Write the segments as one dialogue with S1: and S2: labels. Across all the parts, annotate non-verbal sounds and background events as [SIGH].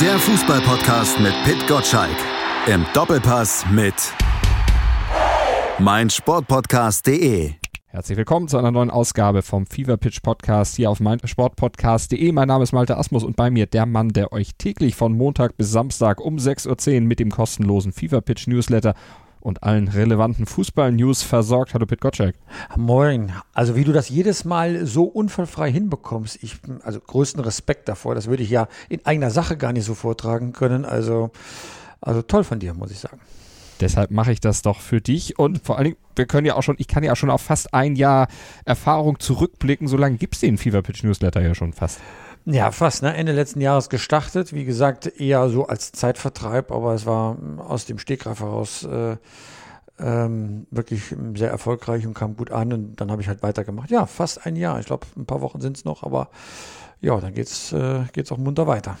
S1: Der Fußballpodcast mit Pit Gottschalk. Im Doppelpass mit meinsportpodcast.de.
S2: Herzlich willkommen zu einer neuen Ausgabe vom Fever Pitch Podcast hier auf meinsportpodcast.de. Mein Name ist Malte Asmus und bei mir der Mann, der euch täglich von Montag bis Samstag um 6.10 Uhr mit dem kostenlosen Fever Pitch Newsletter und allen relevanten Fußball-News versorgt. Hallo Pit Gottschalk.
S3: Moin. Also wie du das jedes Mal so unfallfrei hinbekommst, ich, also größten Respekt davor. Das würde ich ja in eigener Sache gar nicht so vortragen können. Also, also toll von dir, muss ich sagen.
S2: Deshalb mache ich das doch für dich und vor allen Dingen, wir können ja auch schon, ich kann ja auch schon auf fast ein Jahr Erfahrung zurückblicken. So lange gibt es den Fever Pitch Newsletter ja schon fast.
S3: Ja, fast. Ne? Ende letzten Jahres gestartet. Wie gesagt, eher so als Zeitvertreib, aber es war aus dem Stegreif heraus äh, ähm, wirklich sehr erfolgreich und kam gut an. Und dann habe ich halt weitergemacht. Ja, fast ein Jahr. Ich glaube, ein paar Wochen sind es noch, aber ja, dann geht's äh, geht's auch munter weiter.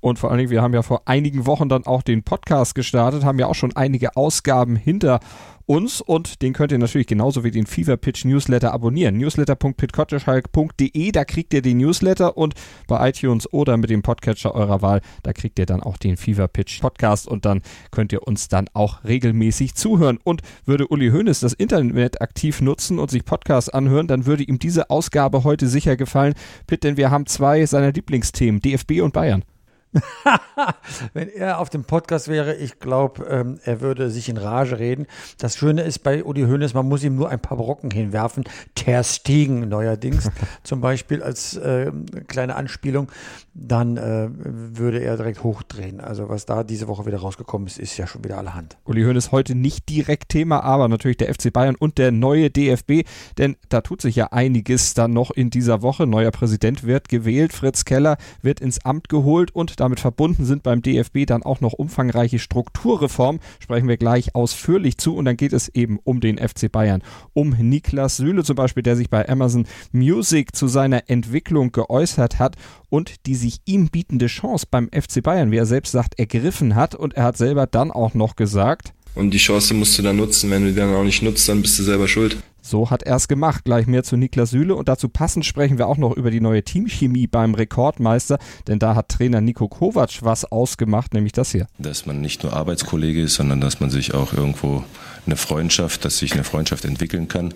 S2: Und vor allen Dingen, wir haben ja vor einigen Wochen dann auch den Podcast gestartet, haben ja auch schon einige Ausgaben hinter uns und den könnt ihr natürlich genauso wie den Fever Pitch Newsletter abonnieren. Newsletter.pitcottishulk.de, da kriegt ihr den Newsletter und bei iTunes oder mit dem Podcatcher eurer Wahl, da kriegt ihr dann auch den Fever Pitch Podcast und dann könnt ihr uns dann auch regelmäßig zuhören. Und würde Uli Hoeneß das Internet aktiv nutzen und sich Podcasts anhören, dann würde ihm diese Ausgabe heute sicher gefallen. Pitt, denn wir haben zwei seiner Lieblingsthemen, DFB und Bayern. [LAUGHS]
S3: Wenn er auf dem Podcast wäre, ich glaube, ähm, er würde sich in Rage reden. Das Schöne ist bei Uli Hoeneß, man muss ihm nur ein paar Brocken hinwerfen. Ter Stegen neuerdings [LAUGHS] zum Beispiel als äh, kleine Anspielung. Dann äh, würde er direkt hochdrehen. Also was da diese Woche wieder rausgekommen ist, ist ja schon wieder allerhand.
S2: Uli Hoeneß heute nicht direkt Thema, aber natürlich der FC Bayern und der neue DFB. Denn da tut sich ja einiges dann noch in dieser Woche. Neuer Präsident wird gewählt. Fritz Keller wird ins Amt geholt und damit verbunden sind beim DFB dann auch noch umfangreiche Strukturreformen. Sprechen wir gleich ausführlich zu und dann geht es eben um den FC Bayern. Um Niklas Süle zum Beispiel, der sich bei Amazon Music zu seiner Entwicklung geäußert hat und die sich ihm bietende Chance beim FC Bayern, wie er selbst sagt, ergriffen hat. Und er hat selber dann auch noch gesagt,
S4: und die Chance musst du dann nutzen. Wenn du die dann auch nicht nutzt, dann bist du selber schuld.
S2: So hat er es gemacht. Gleich mehr zu Niklas Süle. Und dazu passend sprechen wir auch noch über die neue Teamchemie beim Rekordmeister. Denn da hat Trainer Nico Kovac was ausgemacht, nämlich das hier.
S4: Dass man nicht nur Arbeitskollege ist, sondern dass man sich auch irgendwo eine Freundschaft, dass sich eine Freundschaft entwickeln kann.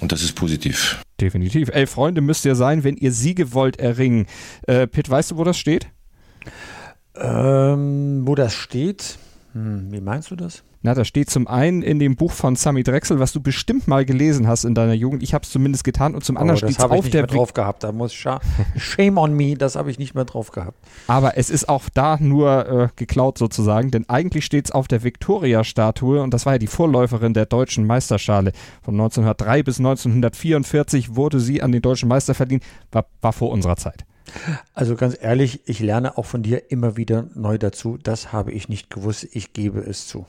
S4: Und das ist positiv.
S2: Definitiv. Elf Freunde müsst ihr sein, wenn ihr Siege wollt erringen. Äh, Pitt, weißt du, wo das steht?
S3: Ähm, wo das steht? Hm, wie meinst du das?
S2: Na, das steht zum einen in dem Buch von Sami Drechsel, was du bestimmt mal gelesen hast in deiner Jugend. Ich habe es zumindest getan und zum anderen oh, steht es auf
S3: ich
S2: der
S3: nicht mehr drauf gehabt. Da muss [LAUGHS] Shame on me, das habe ich nicht mehr drauf gehabt.
S2: Aber es ist auch da nur äh, geklaut sozusagen, denn eigentlich steht es auf der Victoria-Statue und das war ja die Vorläuferin der deutschen Meisterschale. Von 1903 bis 1944 wurde sie an den deutschen Meister verdient, war, war vor unserer Zeit.
S3: Also ganz ehrlich, ich lerne auch von dir immer wieder neu dazu. Das habe ich nicht gewusst. Ich gebe es zu.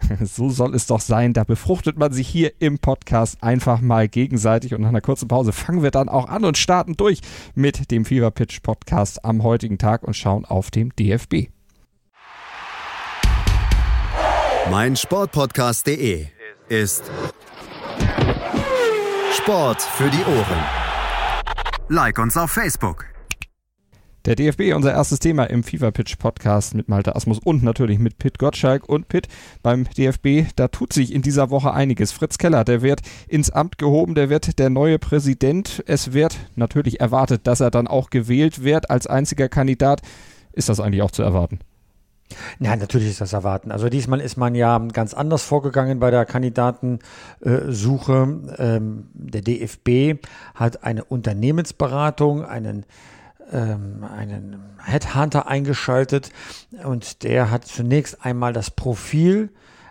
S3: [LAUGHS]
S2: So soll es doch sein. Da befruchtet man sich hier im Podcast einfach mal gegenseitig. Und nach einer kurzen Pause fangen wir dann auch an und starten durch mit dem Fever Pitch Podcast am heutigen Tag und schauen auf dem DFB.
S1: Mein Sportpodcast.de ist Sport für die Ohren. Like uns auf Facebook.
S2: Der DFB, unser erstes Thema im FIFA Pitch Podcast mit Malte Asmus und natürlich mit Pitt Gottschalk. Und Pitt beim DFB, da tut sich in dieser Woche einiges. Fritz Keller, der wird ins Amt gehoben, der wird der neue Präsident. Es wird natürlich erwartet, dass er dann auch gewählt wird als einziger Kandidat. Ist das eigentlich auch zu erwarten?
S3: Ja, natürlich ist das erwarten. Also diesmal ist man ja ganz anders vorgegangen bei der Kandidatensuche. Ähm, der DFB hat eine Unternehmensberatung, einen ähm, einen Headhunter eingeschaltet und der hat zunächst einmal das Profil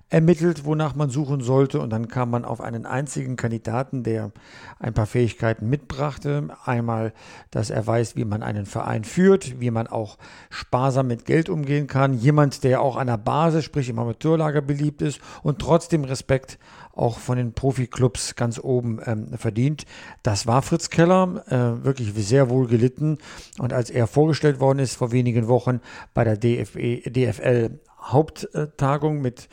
S3: ermittelt, wonach man suchen sollte. Und dann kam man auf einen einzigen Kandidaten, der ein paar Fähigkeiten mitbrachte. Einmal, dass er weiß, wie man einen Verein führt, wie man auch sparsam mit Geld umgehen kann. Jemand, der auch an der Basis, sprich im Amateurlager beliebt ist und trotzdem Respekt auch von den Profiklubs ganz oben ähm, verdient. Das war Fritz Keller, äh, wirklich sehr wohl gelitten. Und als er vorgestellt worden ist vor wenigen Wochen bei der DFL Haupttagung mit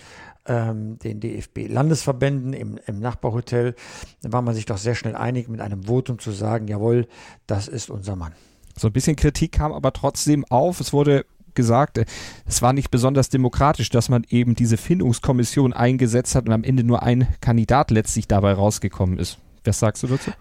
S3: ähm, den DFB-Landesverbänden im, im Nachbarhotel, war man sich doch sehr schnell einig, mit einem Votum zu sagen, jawohl, das ist unser Mann.
S2: So ein bisschen Kritik kam aber trotzdem auf. Es wurde gesagt, äh, es war nicht besonders demokratisch, dass man eben diese Findungskommission eingesetzt hat und am Ende nur ein Kandidat letztlich dabei rausgekommen ist. Was sagst du dazu?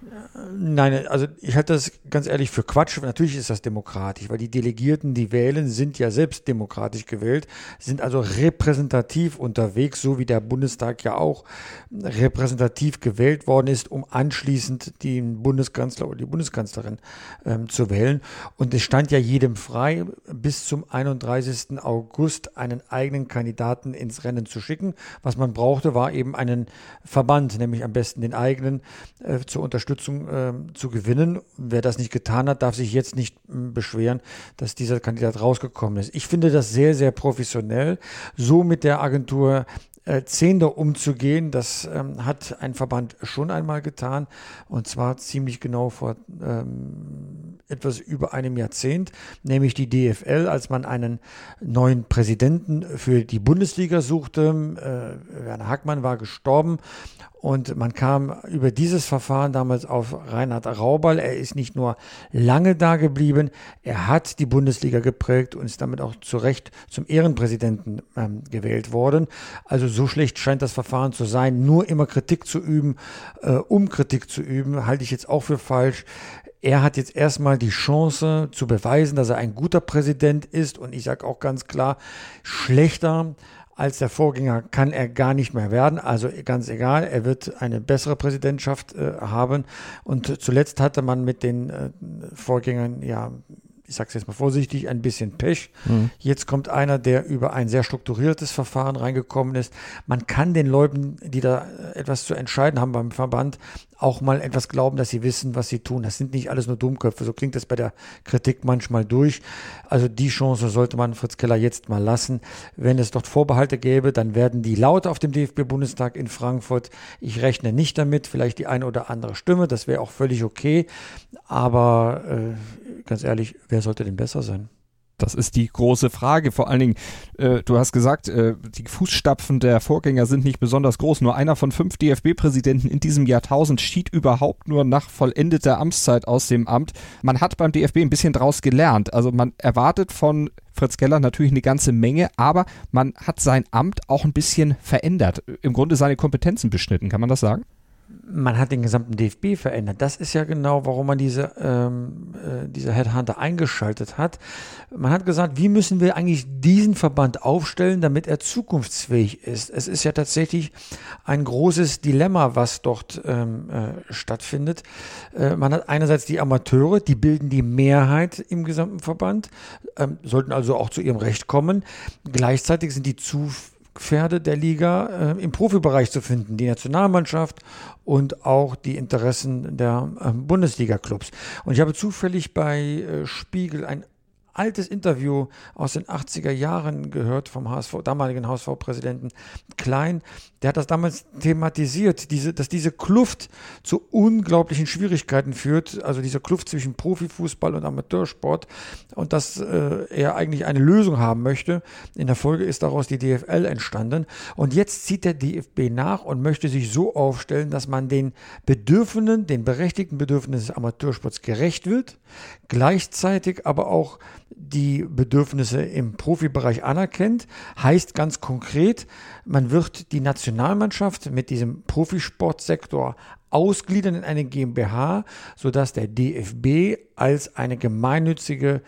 S3: Nein, also ich halte das ganz ehrlich für Quatsch. Natürlich ist das demokratisch, weil die Delegierten, die wählen, sind ja selbst demokratisch gewählt, sind also repräsentativ unterwegs, so wie der Bundestag ja auch repräsentativ gewählt worden ist, um anschließend den Bundeskanzler oder die Bundeskanzlerin ähm, zu wählen. Und es stand ja jedem frei, bis zum 31. August einen eigenen Kandidaten ins Rennen zu schicken. Was man brauchte, war eben einen Verband, nämlich am besten den eigenen zur Unterstützung äh, zu gewinnen. Wer das nicht getan hat, darf sich jetzt nicht äh, beschweren, dass dieser Kandidat rausgekommen ist. Ich finde das sehr, sehr professionell, so mit der Agentur äh, Zehnder umzugehen. Das ähm, hat ein Verband schon einmal getan und zwar ziemlich genau vor ähm, etwas über einem Jahrzehnt, nämlich die DFL, als man einen neuen Präsidenten für die Bundesliga suchte. Äh, Werner Hackmann war gestorben und man kam über dieses Verfahren damals auf Reinhard Raubal. Er ist nicht nur lange da geblieben, er hat die Bundesliga geprägt und ist damit auch zu Recht zum Ehrenpräsidenten ähm, gewählt worden. Also so schlecht scheint das Verfahren zu sein. Nur immer Kritik zu üben, äh, um Kritik zu üben, halte ich jetzt auch für falsch. Er hat jetzt erstmal die Chance zu beweisen, dass er ein guter Präsident ist. Und ich sage auch ganz klar, schlechter als der Vorgänger kann er gar nicht mehr werden. Also ganz egal, er wird eine bessere Präsidentschaft äh, haben. Und zuletzt hatte man mit den äh, Vorgängern ja ich sage es jetzt mal vorsichtig, ein bisschen Pech. Mhm. Jetzt kommt einer, der über ein sehr strukturiertes Verfahren reingekommen ist. Man kann den Leuten, die da etwas zu entscheiden haben beim Verband, auch mal etwas glauben, dass sie wissen, was sie tun. Das sind nicht alles nur Dummköpfe. So klingt das bei der Kritik manchmal durch. Also die Chance sollte man Fritz Keller jetzt mal lassen. Wenn es dort Vorbehalte gäbe, dann werden die laut auf dem DFB-Bundestag in Frankfurt. Ich rechne nicht damit. Vielleicht die eine oder andere Stimme. Das wäre auch völlig okay. Aber äh, ganz ehrlich, wer sollte denn besser sein?
S2: Das ist die große Frage. Vor allen Dingen, äh, du hast gesagt, äh, die Fußstapfen der Vorgänger sind nicht besonders groß. Nur einer von fünf DFB-Präsidenten in diesem Jahrtausend schied überhaupt nur nach vollendeter Amtszeit aus dem Amt. Man hat beim DFB ein bisschen draus gelernt. Also man erwartet von Fritz Keller natürlich eine ganze Menge, aber man hat sein Amt auch ein bisschen verändert. Im Grunde seine Kompetenzen beschnitten, kann man das sagen?
S3: Man hat den gesamten DFB verändert. Das ist ja genau, warum man diese, ähm, äh, diese Headhunter eingeschaltet hat. Man hat gesagt, wie müssen wir eigentlich diesen Verband aufstellen, damit er zukunftsfähig ist. Es ist ja tatsächlich ein großes Dilemma, was dort ähm, äh, stattfindet. Äh, man hat einerseits die Amateure, die bilden die Mehrheit im gesamten Verband, ähm, sollten also auch zu ihrem Recht kommen. Gleichzeitig sind die zu Pferde der Liga äh, im Profibereich zu finden, die Nationalmannschaft und auch die Interessen der äh, Bundesliga-Clubs. Und ich habe zufällig bei äh, Spiegel ein altes Interview aus den 80er Jahren gehört vom HSV, damaligen HSV-Präsidenten Klein. Der hat das damals thematisiert, diese, dass diese Kluft zu unglaublichen Schwierigkeiten führt, also diese Kluft zwischen Profifußball und Amateursport und dass äh, er eigentlich eine Lösung haben möchte. In der Folge ist daraus die DFL entstanden und jetzt zieht der DFB nach und möchte sich so aufstellen, dass man den Bedürfnissen, den berechtigten Bedürfnissen des Amateursports gerecht wird, gleichzeitig aber auch die Bedürfnisse im Profibereich anerkennt. Heißt ganz konkret, man wird die Nationalmannschaft mit diesem Profisportsektor ausgliedern in eine GmbH, sodass der DFB als eine gemeinnützige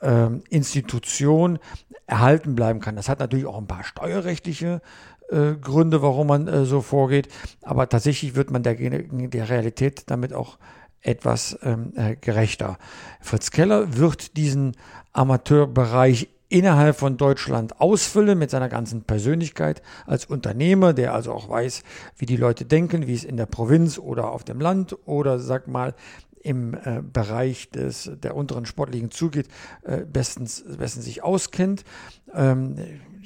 S3: äh, Institution erhalten bleiben kann. Das hat natürlich auch ein paar steuerrechtliche äh, Gründe, warum man äh, so vorgeht, aber tatsächlich wird man der, der Realität damit auch etwas ähm, äh, gerechter. Fritz Keller wird diesen Amateurbereich innerhalb von Deutschland ausfüllen mit seiner ganzen Persönlichkeit als Unternehmer, der also auch weiß, wie die Leute denken, wie es in der Provinz oder auf dem Land oder sag mal im äh, Bereich des, der unteren Sportligen zugeht, äh, bestens, bestens sich auskennt. Ähm,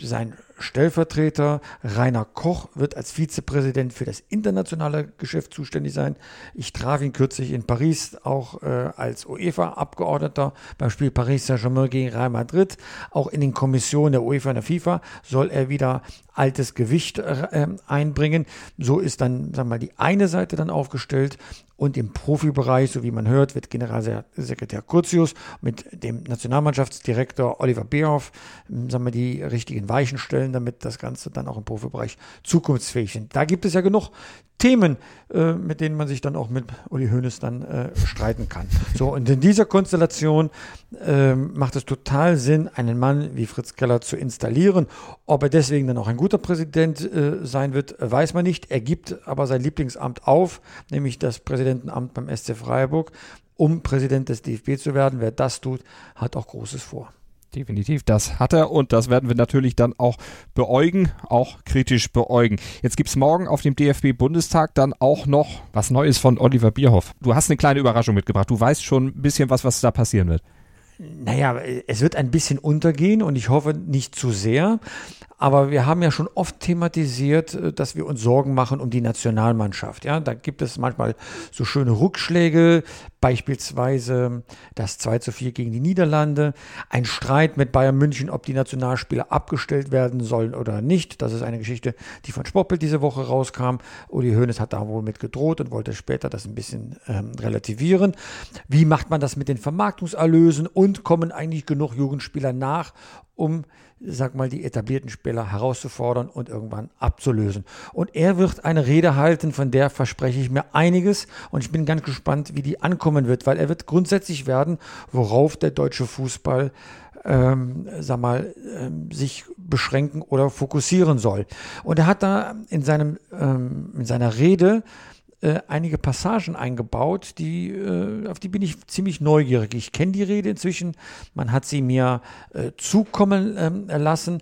S3: sein Stellvertreter. Rainer Koch wird als Vizepräsident für das internationale Geschäft zuständig sein. Ich traf ihn kürzlich in Paris, auch äh, als UEFA-Abgeordneter beim Spiel Paris Saint-Germain gegen Real Madrid. Auch in den Kommissionen der UEFA und der FIFA soll er wieder altes Gewicht äh, einbringen. So ist dann, sagen wir mal, die eine Seite dann aufgestellt und im Profibereich, so wie man hört, wird Generalsekretär Curtius mit dem Nationalmannschaftsdirektor Oliver Beerhoff, hm, sagen wir, die richtigen Weichen stellen, damit das Ganze dann auch im Profibereich zukunftsfähig ist. Da gibt es ja genug Themen, äh, mit denen man sich dann auch mit Uli Hoeneß dann äh, streiten kann. So, und in dieser Konstellation äh, macht es total Sinn, einen Mann wie Fritz Keller zu installieren. Ob er deswegen dann auch ein guter Präsident äh, sein wird, weiß man nicht. Er gibt aber sein Lieblingsamt auf, nämlich das Präsidentenamt beim SC Freiburg, um Präsident des DFB zu werden. Wer das tut, hat auch Großes vor.
S2: Definitiv, das hat er und das werden wir natürlich dann auch beäugen, auch kritisch beäugen. Jetzt gibt es morgen auf dem DFB-Bundestag dann auch noch was Neues von Oliver Bierhoff. Du hast eine kleine Überraschung mitgebracht. Du weißt schon ein bisschen was, was da passieren wird.
S3: Naja, es wird ein bisschen untergehen und ich hoffe nicht zu sehr. Aber wir haben ja schon oft thematisiert, äh, dass wir uns Sorgen machen um die Nationalmannschaft. Ja, da gibt es manchmal so schöne Rückschläge, beispielsweise das 2 zu 4 gegen die Niederlande, ein Streit mit Bayern München, ob die Nationalspieler abgestellt werden sollen oder nicht. Das ist eine Geschichte, die von Sportbild diese Woche rauskam. Uli Hoeneß hat da wohl mit gedroht und wollte später das ein bisschen ähm, relativieren. Wie macht man das mit den Vermarktungserlösen und kommen eigentlich genug Jugendspieler nach, um sag mal, die etablierten Spieler herauszufordern und irgendwann abzulösen. Und er wird eine Rede halten, von der verspreche ich mir einiges und ich bin ganz gespannt, wie die ankommen wird, weil er wird grundsätzlich werden, worauf der deutsche Fußball ähm, sag mal, ähm, sich beschränken oder fokussieren soll. Und er hat da in, seinem, ähm, in seiner Rede äh, einige Passagen eingebaut, die, äh, auf die bin ich ziemlich neugierig. Ich kenne die Rede inzwischen, man hat sie mir äh, zukommen ähm, lassen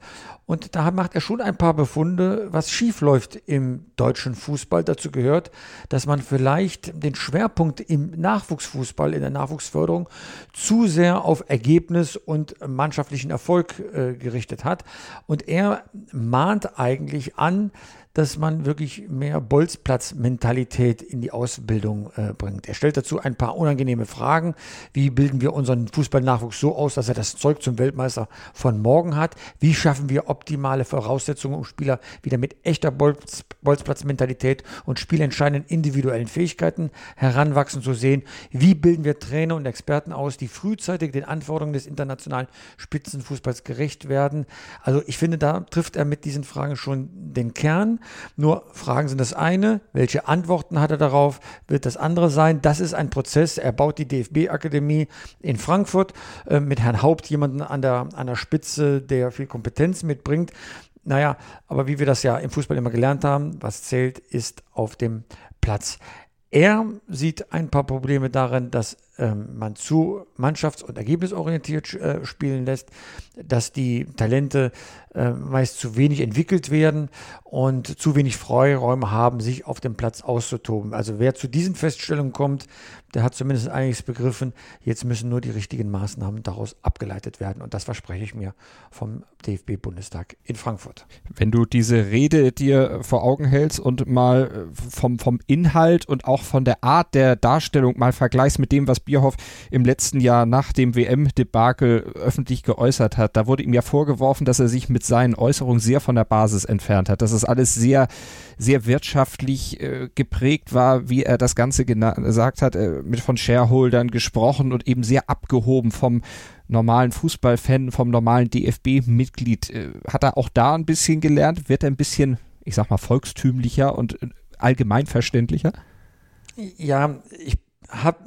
S3: und da macht er schon ein paar Befunde, was schief läuft im deutschen Fußball. Dazu gehört, dass man vielleicht den Schwerpunkt im Nachwuchsfußball, in der Nachwuchsförderung zu sehr auf Ergebnis und mannschaftlichen Erfolg äh, gerichtet hat. Und er mahnt eigentlich an, dass man wirklich mehr Bolzplatz-Mentalität in die Ausbildung äh, bringt. Er stellt dazu ein paar unangenehme Fragen. Wie bilden wir unseren Fußballnachwuchs so aus, dass er das Zeug zum Weltmeister von morgen hat? Wie schaffen wir optimale Voraussetzungen, um Spieler wieder mit echter Bolz, Bolzplatz-Mentalität und spielentscheidenden individuellen Fähigkeiten heranwachsen zu sehen? Wie bilden wir Trainer und Experten aus, die frühzeitig den Anforderungen des internationalen Spitzenfußballs gerecht werden? Also ich finde, da trifft er mit diesen Fragen schon den Kern. Nur Fragen sind das eine, welche Antworten hat er darauf, wird das andere sein. Das ist ein Prozess. Er baut die DFB-Akademie in Frankfurt äh, mit Herrn Haupt, jemanden an der, an der Spitze, der viel Kompetenz mitbringt. Naja, aber wie wir das ja im Fußball immer gelernt haben, was zählt, ist auf dem Platz. Er sieht ein paar Probleme darin, dass ähm, man zu mannschafts- und ergebnisorientiert äh, spielen lässt, dass die Talente äh, meist zu wenig entwickelt werden und zu wenig Freiräume haben, sich auf dem Platz auszutoben. Also wer zu diesen Feststellungen kommt, der hat zumindest einiges begriffen. Jetzt müssen nur die richtigen Maßnahmen daraus abgeleitet werden. Und das verspreche ich mir vom DFB-Bundestag in Frankfurt.
S2: Wenn du diese Rede dir vor Augen hältst und mal äh, vom, vom Inhalt und auch von der Art der Darstellung mal vergleichst mit dem, was Bierhoff im letzten Jahr nach dem WM-Debakel öffentlich geäußert hat, da wurde ihm ja vorgeworfen, dass er sich mit seinen Äußerungen sehr von der Basis entfernt hat, dass es alles sehr, sehr wirtschaftlich äh, geprägt war, wie er das Ganze gesagt hat. Äh, mit von Shareholdern gesprochen und eben sehr abgehoben vom normalen Fußballfan, vom normalen DFB-Mitglied. Äh, hat er auch da ein bisschen gelernt? Wird er ein bisschen, ich sag mal, volkstümlicher und äh, allgemeinverständlicher?
S3: Ja, ich habe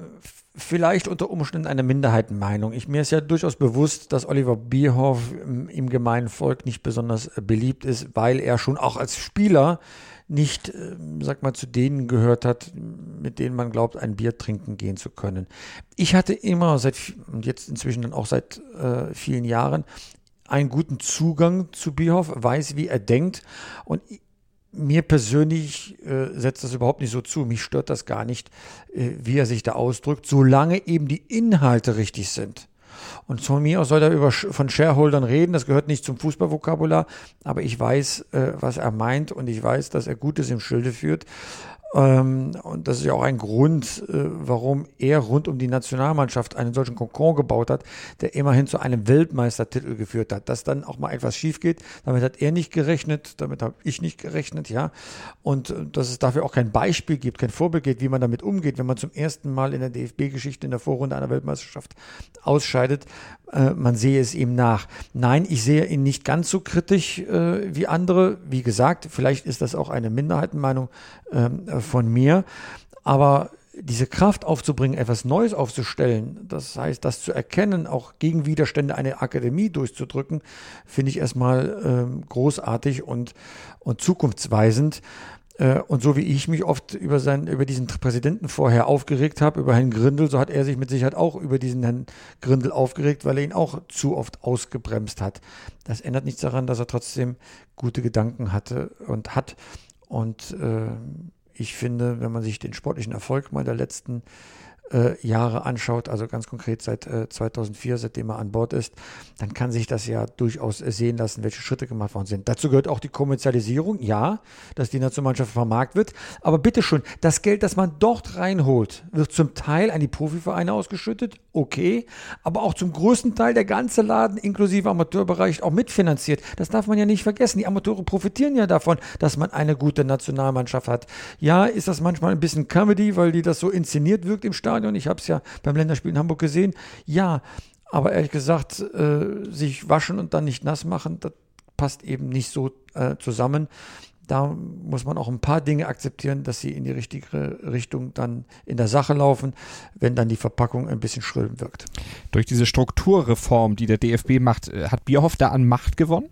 S3: vielleicht unter Umständen eine Minderheitenmeinung. Ich, mir ist ja durchaus bewusst, dass Oliver Bierhoff im, im gemeinen Volk nicht besonders äh, beliebt ist, weil er schon auch als Spieler nicht, äh, sag mal, zu denen gehört hat, mit denen man glaubt, ein Bier trinken gehen zu können. Ich hatte immer seit, und jetzt inzwischen dann auch seit äh, vielen Jahren, einen guten Zugang zu Bierhoff, weiß, wie er denkt und mir persönlich äh, setzt das überhaupt nicht so zu. Mich stört das gar nicht, äh, wie er sich da ausdrückt, solange eben die Inhalte richtig sind. Und von mir aus soll er über, von Shareholdern reden, das gehört nicht zum Fußballvokabular, aber ich weiß, äh, was er meint und ich weiß, dass er Gutes im Schilde führt. Ähm, und das ist ja auch ein Grund, äh, warum er rund um die Nationalmannschaft einen solchen Kokon gebaut hat, der immerhin zu einem Weltmeistertitel geführt hat. Dass dann auch mal etwas schief geht, damit hat er nicht gerechnet, damit habe ich nicht gerechnet, ja. Und äh, dass es dafür auch kein Beispiel gibt, kein Vorbild gibt, wie man damit umgeht, wenn man zum ersten Mal in der DFB-Geschichte in der Vorrunde einer Weltmeisterschaft ausscheidet. Äh, man sehe es ihm nach. Nein, ich sehe ihn nicht ganz so kritisch wie andere. Wie gesagt, vielleicht ist das auch eine Minderheitenmeinung ähm, von mir. Aber diese Kraft aufzubringen, etwas Neues aufzustellen, das heißt, das zu erkennen, auch gegen Widerstände eine Akademie durchzudrücken, finde ich erstmal ähm, großartig und, und zukunftsweisend. Äh, und so wie ich mich oft über, seinen, über diesen Präsidenten vorher aufgeregt habe, über Herrn Grindel, so hat er sich mit Sicherheit auch über diesen Herrn Grindel aufgeregt, weil er ihn auch zu oft ausgebremst hat. Das ändert nichts daran, dass er trotzdem gute Gedanken hatte und hat. Und äh, ich finde, wenn man sich den sportlichen Erfolg mal der letzten äh, Jahre anschaut, also ganz konkret seit äh, 2004, seitdem er an Bord ist, dann kann sich das ja durchaus sehen lassen, welche Schritte gemacht worden sind. Dazu gehört auch die Kommerzialisierung, ja, dass die Nationalmannschaft vermarkt wird, aber bitteschön, das Geld, das man dort reinholt, wird zum Teil an die Profivereine ausgeschüttet, okay, aber auch zum größten Teil der ganze Laden inklusive Amateurbereich auch mitfinanziert. Das darf man ja nicht vergessen. Die Amateure profitieren ja davon, dass man eine gute Nationalmannschaft hat. Ja, ist das manchmal ein bisschen Comedy, weil die das so inszeniert wirkt im Stadion Stadion. Ich habe es ja beim Länderspiel in Hamburg gesehen. Ja, aber ehrlich gesagt, äh, sich waschen und dann nicht nass machen, das passt eben nicht so äh, zusammen. Da muss man auch ein paar Dinge akzeptieren, dass sie in die richtige Richtung dann in der Sache laufen, wenn dann die Verpackung ein bisschen schrill wirkt.
S2: Durch diese Strukturreform, die der DFB macht, äh, hat Bierhoff da an Macht gewonnen?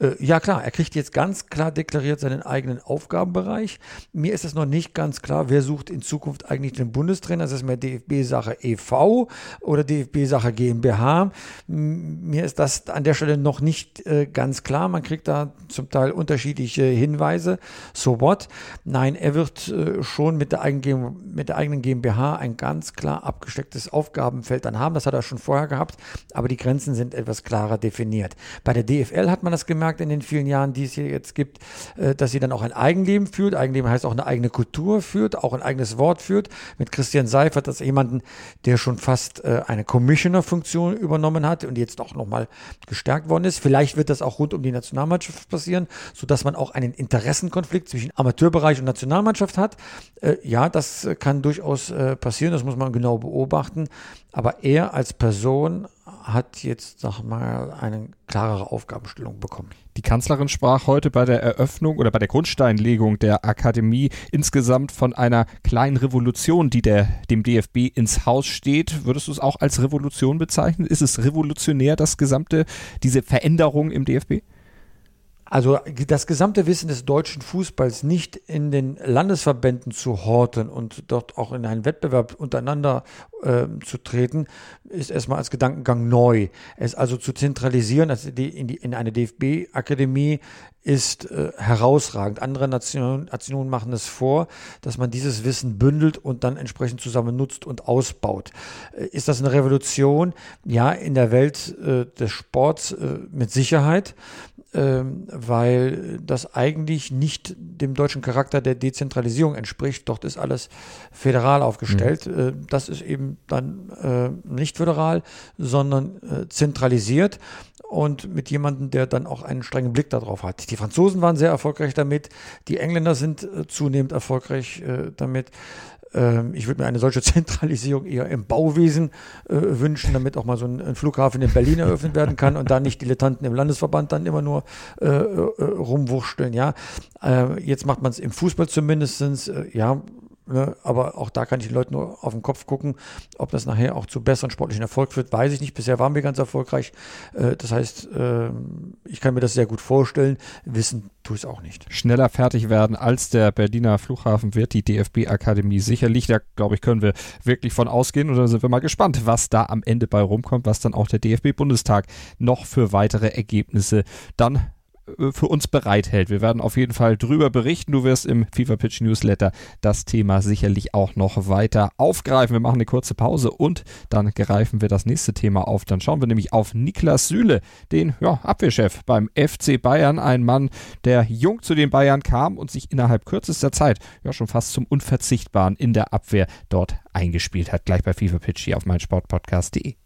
S3: Äh, ja klar, er kriegt jetzt ganz klar deklariert seinen eigenen Aufgabenbereich. Mir ist es noch nicht ganz klar, wer sucht in Zukunft eigentlich den Bundestrainer. Ist es mehr DFB-Sache e.V. oder DFB-Sache GmbH? Mir ist das an der Stelle noch nicht äh, ganz klar. Man kriegt da zum Teil unterschiedliche Hinweise. So what? Nein, er wird äh, schon mit der, eigenen, mit der eigenen GmbH ein ganz klar abgestecktes Aufgabenfeld dann haben. Das hat er schon vorher gehabt, aber die Grenzen sind etwas klarer definiert. Bei der DFL hat man das gemerkt, gemerkt in den vielen Jahren, die es hier jetzt gibt, äh, dass sie dann auch ein Eigenleben führt. Eigenleben heißt auch eine eigene Kultur führt, auch ein eigenes Wort führt. Mit Christian Seifert, das jemanden, der schon fast äh, eine Commissioner-Funktion übernommen hat und jetzt auch nochmal gestärkt worden ist. Vielleicht wird das auch rund um die Nationalmannschaft passieren, sodass man auch einen Interessenkonflikt zwischen Amateurbereich und Nationalmannschaft hat. Äh, ja, das kann durchaus passieren, das muss man genau beobachten. Aber er als Person hat jetzt, sag mal, eine klarere Aufgabenstellung bekommen.
S2: Die Kanzlerin sprach heute bei der Eröffnung oder bei der Grundsteinlegung der Akademie insgesamt von einer kleinen Revolution, die der, dem DFB ins Haus steht. Würdest du es auch als Revolution bezeichnen? Ist es revolutionär, das gesamte, diese Veränderung im DFB?
S3: Also das gesamte Wissen des deutschen Fußballs nicht in den Landesverbänden zu horten und dort auch in einen Wettbewerb untereinander äh, zu treten, ist erstmal als Gedankengang neu. Es also zu zentralisieren also die, in, die, in eine DFB-Akademie ist äh, herausragend. Andere Nationen, Nationen machen es vor, dass man dieses Wissen bündelt und dann entsprechend zusammen nutzt und ausbaut. Äh, ist das eine Revolution? Ja, in der Welt äh, des Sports äh, mit Sicherheit. Ähm, weil das eigentlich nicht dem deutschen Charakter der Dezentralisierung entspricht. Dort ist alles föderal aufgestellt. Mhm. Das ist eben dann äh, nicht föderal, sondern äh, zentralisiert und mit jemandem, der dann auch einen strengen Blick darauf hat. Die Franzosen waren sehr erfolgreich damit, die Engländer sind zunehmend erfolgreich damit. Ähm, ich würde mir eine solche [LAUGHS] Zentralisierung eher im Bauwesen äh, wünschen, damit auch mal so ein, ein, Flughafen in Berlin eröffnet werden kann und da nicht Dilettanten im Landesverband dann immer nur äh, äh, rumwurschteln. Ja, äh, jetzt macht man es im Fußball zumindestens. Äh, ja, Ne, aber auch da kann ich den Leuten nur auf den Kopf gucken. Ob das nachher auch zu besseren sportlichen Erfolg führt, weiß ich nicht. Bisher waren wir ganz erfolgreich. Äh, das heißt, äh, ich kann mir das sehr gut vorstellen. Wissen tue ich es auch nicht.
S2: Schneller fertig werden als der Berliner Flughafen wird die DFB-Akademie sicherlich. Da, glaube ich, können wir wirklich von ausgehen. Und da sind wir mal gespannt, was da am Ende bei rumkommt, was dann auch der DFB-Bundestag noch für weitere Ergebnisse dann für uns bereithält. Wir werden auf jeden Fall drüber berichten. Du wirst im FIFA Pitch Newsletter das Thema sicherlich auch noch weiter aufgreifen. Wir machen eine kurze Pause und dann greifen wir das nächste Thema auf. Dann schauen wir nämlich auf Niklas Süle, den ja, Abwehrchef beim FC Bayern. Ein Mann, der jung zu den Bayern kam und sich innerhalb kürzester Zeit ja schon fast zum Unverzichtbaren in der Abwehr dort eingespielt hat. Gleich bei FIFA Pitch hier auf meinsportpodcast.de.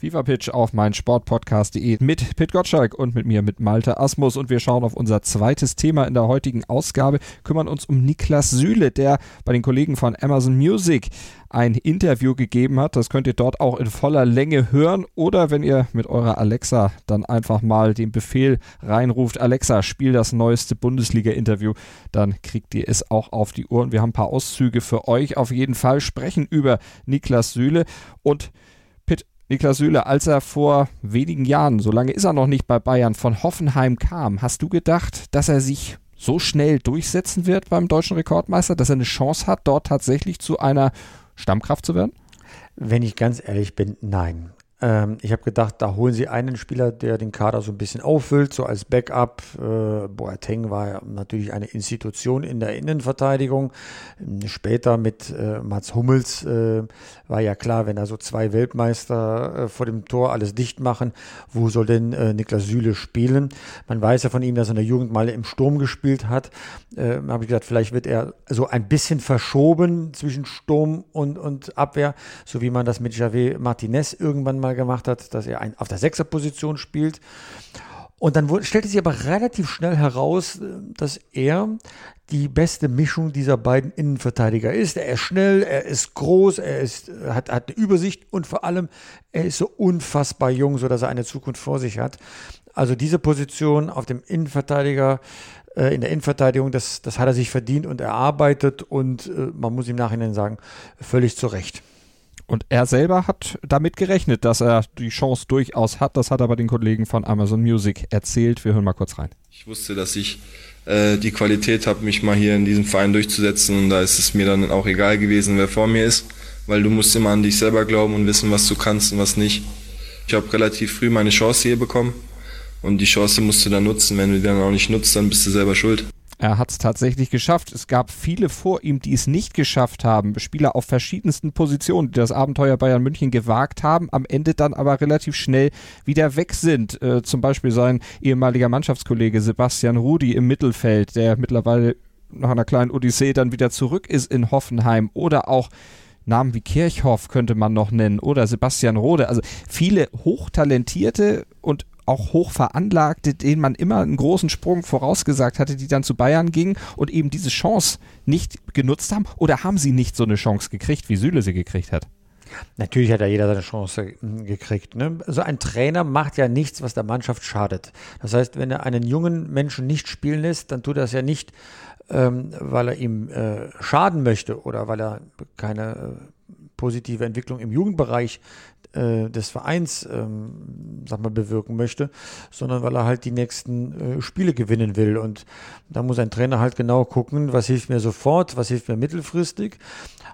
S2: FIFA Pitch auf mein Sportpodcast.de mit Pit Gottschalk und mit mir mit Malte Asmus und wir schauen auf unser zweites Thema in der heutigen Ausgabe, kümmern uns um Niklas Süle, der bei den Kollegen von Amazon Music ein Interview gegeben hat. Das könnt ihr dort auch in voller Länge hören oder wenn ihr mit eurer Alexa dann einfach mal den Befehl reinruft, Alexa, spiel das neueste Bundesliga-Interview, dann kriegt ihr es auch auf die Ohren. Wir haben ein paar Auszüge für euch auf jeden Fall, sprechen über Niklas Süle und Niklas Süle, als er vor wenigen Jahren, so lange ist er noch nicht bei Bayern, von Hoffenheim kam, hast du gedacht, dass er sich so schnell durchsetzen wird beim deutschen Rekordmeister, dass er eine Chance hat, dort tatsächlich zu einer Stammkraft zu werden?
S3: Wenn ich ganz ehrlich bin, nein. Ähm, ich habe gedacht, da holen sie einen Spieler, der den Kader so ein bisschen auffüllt, so als Backup. Äh, Boateng war ja natürlich eine Institution in der Innenverteidigung. Später mit äh, Mats Hummels äh, war ja klar, wenn da so zwei Weltmeister äh, vor dem Tor alles dicht machen, wo soll denn äh, Niklas Süle spielen? Man weiß ja von ihm, dass er in der Jugend mal im Sturm gespielt hat. Äh, habe ich gedacht, vielleicht wird er so ein bisschen verschoben zwischen Sturm und, und Abwehr, so wie man das mit Javier Martinez irgendwann mal mal gemacht hat, dass er ein, auf der Sechserposition spielt. Und dann wurde, stellte sich aber relativ schnell heraus, äh, dass er die beste Mischung dieser beiden Innenverteidiger ist. Er ist schnell, er ist groß, er ist, hat, hat eine Übersicht und vor allem, er ist so unfassbar jung, sodass er eine Zukunft vor sich hat. Also diese Position auf dem Innenverteidiger, äh, in der Innenverteidigung, das, das hat er sich verdient und erarbeitet und äh, man muss im Nachhinein sagen, völlig zu Recht.
S2: Und er selber hat damit gerechnet, dass er die Chance durchaus hat. Das hat er bei den Kollegen von Amazon Music erzählt. Wir hören mal kurz rein.
S5: Ich wusste, dass ich äh, die Qualität habe, mich mal hier in diesem Verein durchzusetzen. Und da ist es mir dann auch egal gewesen, wer vor mir ist. Weil du musst immer an dich selber glauben und wissen, was du kannst und was nicht. Ich habe relativ früh meine Chance hier bekommen. Und die Chance musst du dann nutzen. Wenn du die dann auch nicht nutzt, dann bist du selber schuld.
S2: Er hat es tatsächlich geschafft. Es gab viele vor ihm, die es nicht geschafft haben. Spieler auf verschiedensten Positionen, die das Abenteuer Bayern München gewagt haben, am Ende dann aber relativ schnell wieder weg sind. Äh, zum Beispiel sein ehemaliger Mannschaftskollege Sebastian Rudi im Mittelfeld, der mittlerweile nach einer kleinen Odyssee dann wieder zurück ist in Hoffenheim. Oder auch Namen wie Kirchhoff könnte man noch nennen oder Sebastian Rode. Also viele hochtalentierte und auch hoch veranlagte, denen man immer einen großen Sprung vorausgesagt hatte, die dann zu Bayern gingen und eben diese Chance nicht genutzt haben? Oder haben sie nicht so eine Chance gekriegt, wie Süle sie gekriegt hat?
S3: Natürlich hat ja jeder seine Chance hm, gekriegt. Ne? Also ein Trainer macht ja nichts, was der Mannschaft schadet. Das heißt, wenn er einen jungen Menschen nicht spielen lässt, dann tut er das ja nicht, ähm, weil er ihm äh, schaden möchte oder weil er keine äh, positive Entwicklung im Jugendbereich äh, des Vereins ähm, sag mal, bewirken möchte, sondern weil er halt die nächsten äh, Spiele gewinnen will. Und da muss ein Trainer halt genau gucken, was hilft mir sofort, was hilft mir mittelfristig.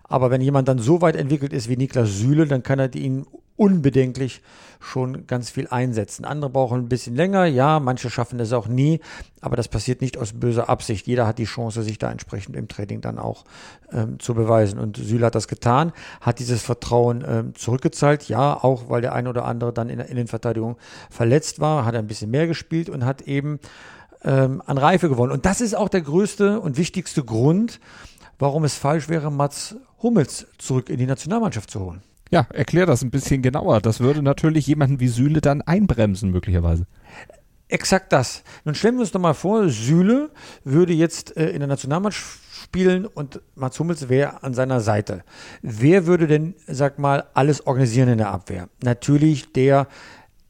S3: Aber wenn jemand dann so weit entwickelt ist wie Niklas Süle, dann kann er ihn unbedenklich schon ganz viel einsetzen. Andere brauchen ein bisschen länger, ja, manche schaffen das auch nie, aber das passiert nicht aus böser Absicht. Jeder hat die Chance, sich da entsprechend im Training dann auch ähm, zu beweisen. Und Süle hat das getan, hat dieses Vertrauen ähm, zurückgezahlt, ja, auch weil der ein oder andere dann in der Innenverteidigung verletzt war, hat ein bisschen mehr gespielt und hat eben ähm, an Reife gewonnen. Und das ist auch der größte und wichtigste Grund, warum es falsch wäre, Mats Hummels zurück in die Nationalmannschaft zu holen.
S2: Ja, erklär das ein bisschen genauer. Das würde natürlich jemanden wie Süle dann einbremsen, möglicherweise.
S3: Exakt das. Nun stellen wir uns doch mal vor, Süle würde jetzt äh, in der Nationalmannschaft spielen und Mats Hummels wäre an seiner Seite. Wer würde denn, sag mal, alles organisieren in der Abwehr? Natürlich der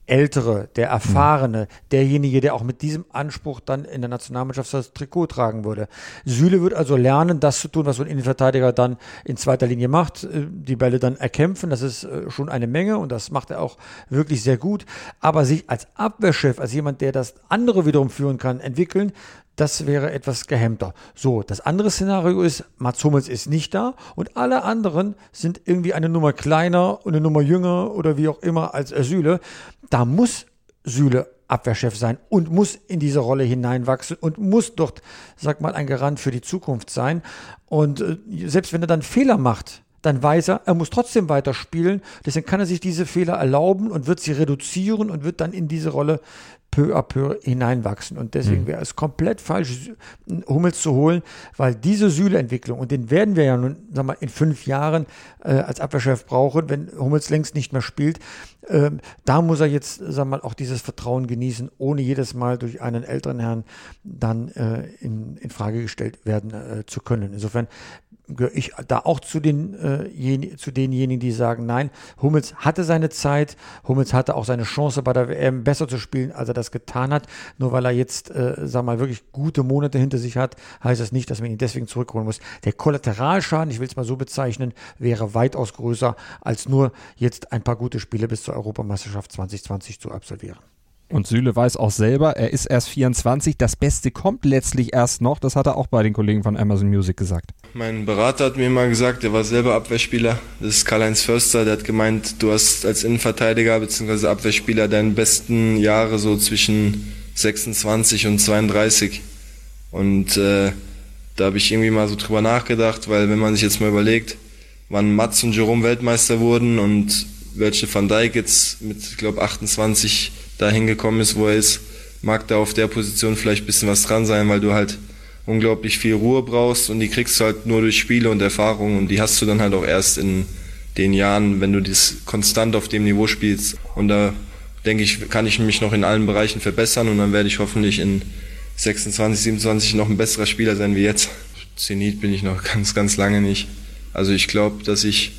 S3: Ältere, der Erfahrene, derjenige, der auch mit diesem Anspruch dann in der Nationalmannschaft das Trikot tragen würde. Süle wird also lernen, das zu tun, was so ein Innenverteidiger dann in zweiter Linie macht, äh, die Bälle dann erkämpfen. Das ist äh, schon eine Menge und das macht er auch wirklich sehr gut. Aber sich als Abwehrchef, als jemand, der das andere wiederum führen kann, entwickeln, das wäre etwas gehemmter. So, das andere Szenario ist, Mats Hummels ist nicht da und alle anderen sind irgendwie eine Nummer kleiner und eine Nummer jünger oder wie auch immer als Süle. Da muss Süle Abwehrchef sein und muss in diese Rolle hineinwachsen und muss dort, sag mal, ein Garant für die Zukunft sein. Und äh, selbst wenn er dann Fehler macht, dann weiß er, er muss trotzdem weiterspielen. Deswegen kann er sich diese Fehler erlauben und wird sie reduzieren und wird dann in diese Rolle peu à peu hineinwachsen. Und deswegen mhm. wäre es komplett falsch, Hummels zu holen, weil diese Süle-Entwicklung, und den werden wir ja nun, sag mal, in fünf Jahren äh, als Abwehrchef brauchen, wenn Hummels längst nicht mehr spielt, äh, da muss er jetzt, sag mal, auch dieses Vertrauen genießen, ohne jedes Mal durch einen älteren Herrn dann äh, in, in Frage gestellt werden äh, zu können. Insofern gehöre ich da auch zu, den, äh, zu denjenigen, die sagen, nein, Hummels hatte seine Zeit, Hummels hatte auch seine Chance bei der WM besser zu spielen, als er das getan hat. Nur weil er jetzt, äh, sag mal, wirklich gute Monate hinter sich hat, heißt das nicht, dass man ihn deswegen zurückholen muss. Der Kollateralschaden, ich will es mal so bezeichnen, wäre weitaus größer, als nur jetzt ein paar gute Spiele bis zur Europameisterschaft 2020 zu absolvieren.
S2: Und Süle weiß auch selber, er ist erst 24. Das Beste kommt letztlich erst noch. Das hat er auch bei den Kollegen von Amazon Music gesagt.
S5: Mein Berater hat mir mal gesagt, der war selber Abwehrspieler. Das ist Karl-Heinz Förster. Der hat gemeint, du hast als Innenverteidiger bzw. Abwehrspieler deine besten Jahre so zwischen 26 und 32. Und äh, da habe ich irgendwie mal so drüber nachgedacht, weil wenn man sich jetzt mal überlegt, wann Mats und Jerome Weltmeister wurden und welche Van Dijk jetzt mit, ich glaube, 28 dahin gekommen ist, wo er ist, mag da auf der Position vielleicht ein bisschen was dran sein, weil du halt unglaublich viel Ruhe brauchst und die kriegst du halt nur durch Spiele und Erfahrung und die hast du dann halt auch erst in den Jahren, wenn du das konstant auf dem Niveau spielst. Und da denke ich, kann ich mich noch in allen Bereichen verbessern und dann werde ich hoffentlich in 26, 27 noch ein besserer Spieler sein wie jetzt. Zenit bin ich noch [LAUGHS] ganz, ganz lange nicht. Also ich glaube, dass ich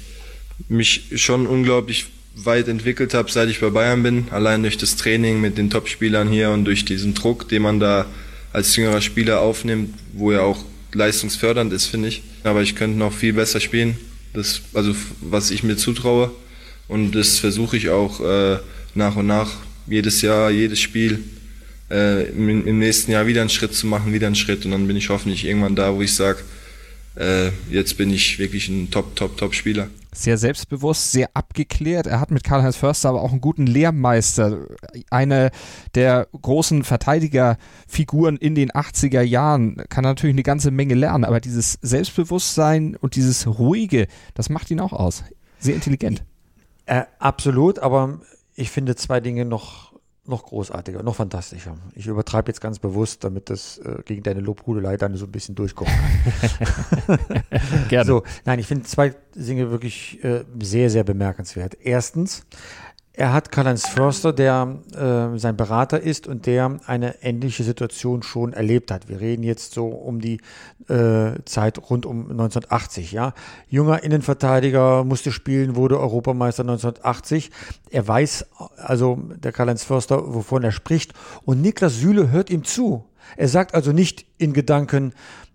S5: mich schon unglaublich weit entwickelt habe, seit ich bei Bayern bin. Allein durch das Training mit den Topspielern hier und durch diesen Druck, den man da als jüngerer Spieler aufnimmt, wo er auch leistungsfördernd ist, finde ich. Aber ich könnte noch viel besser spielen. Das, also was ich mir zutraue. Und das versuche ich auch äh, nach und nach, jedes Jahr, jedes Spiel, äh, im, im, nächsten Jahr wieder einen Schritt zu machen, wieder einen Schritt. Und dann bin ich hoffentlich irgendwann da, wo ich sage, äh, jetzt bin ich wirklich ein Top, Top, Top-Spieler.
S2: Sehr selbstbewusst, sehr abgeklärt. Er hat mit Karl-Heinz Förster aber auch einen guten Lehrmeister. Eine der großen Verteidigerfiguren in den 80er Jahren kann natürlich eine ganze Menge lernen, aber dieses Selbstbewusstsein und dieses Ruhige, das macht ihn auch aus. Sehr intelligent.
S3: Äh, absolut, aber ich finde zwei Dinge noch noch großartiger, noch fantastischer. Ich übertreibe jetzt ganz bewusst, damit das äh, gegen deine Lobhudelei dann so ein bisschen durchkommen kann. [LAUGHS] Gerne. So, nein, ich finde zwei Dinge wirklich äh, sehr, sehr bemerkenswert. Erstens, er hat Karl-Heinz Förster, der äh, sein Berater ist und der eine ähnliche Situation schon erlebt hat. Wir reden jetzt so um die äh, Zeit rund um 1980. Ja, junger Innenverteidiger musste spielen, wurde Europameister 1980. Er weiß also der Karl-Heinz Förster, wovon er spricht. Und Niklas Süle hört ihm zu. Er sagt also nicht in Gedanken,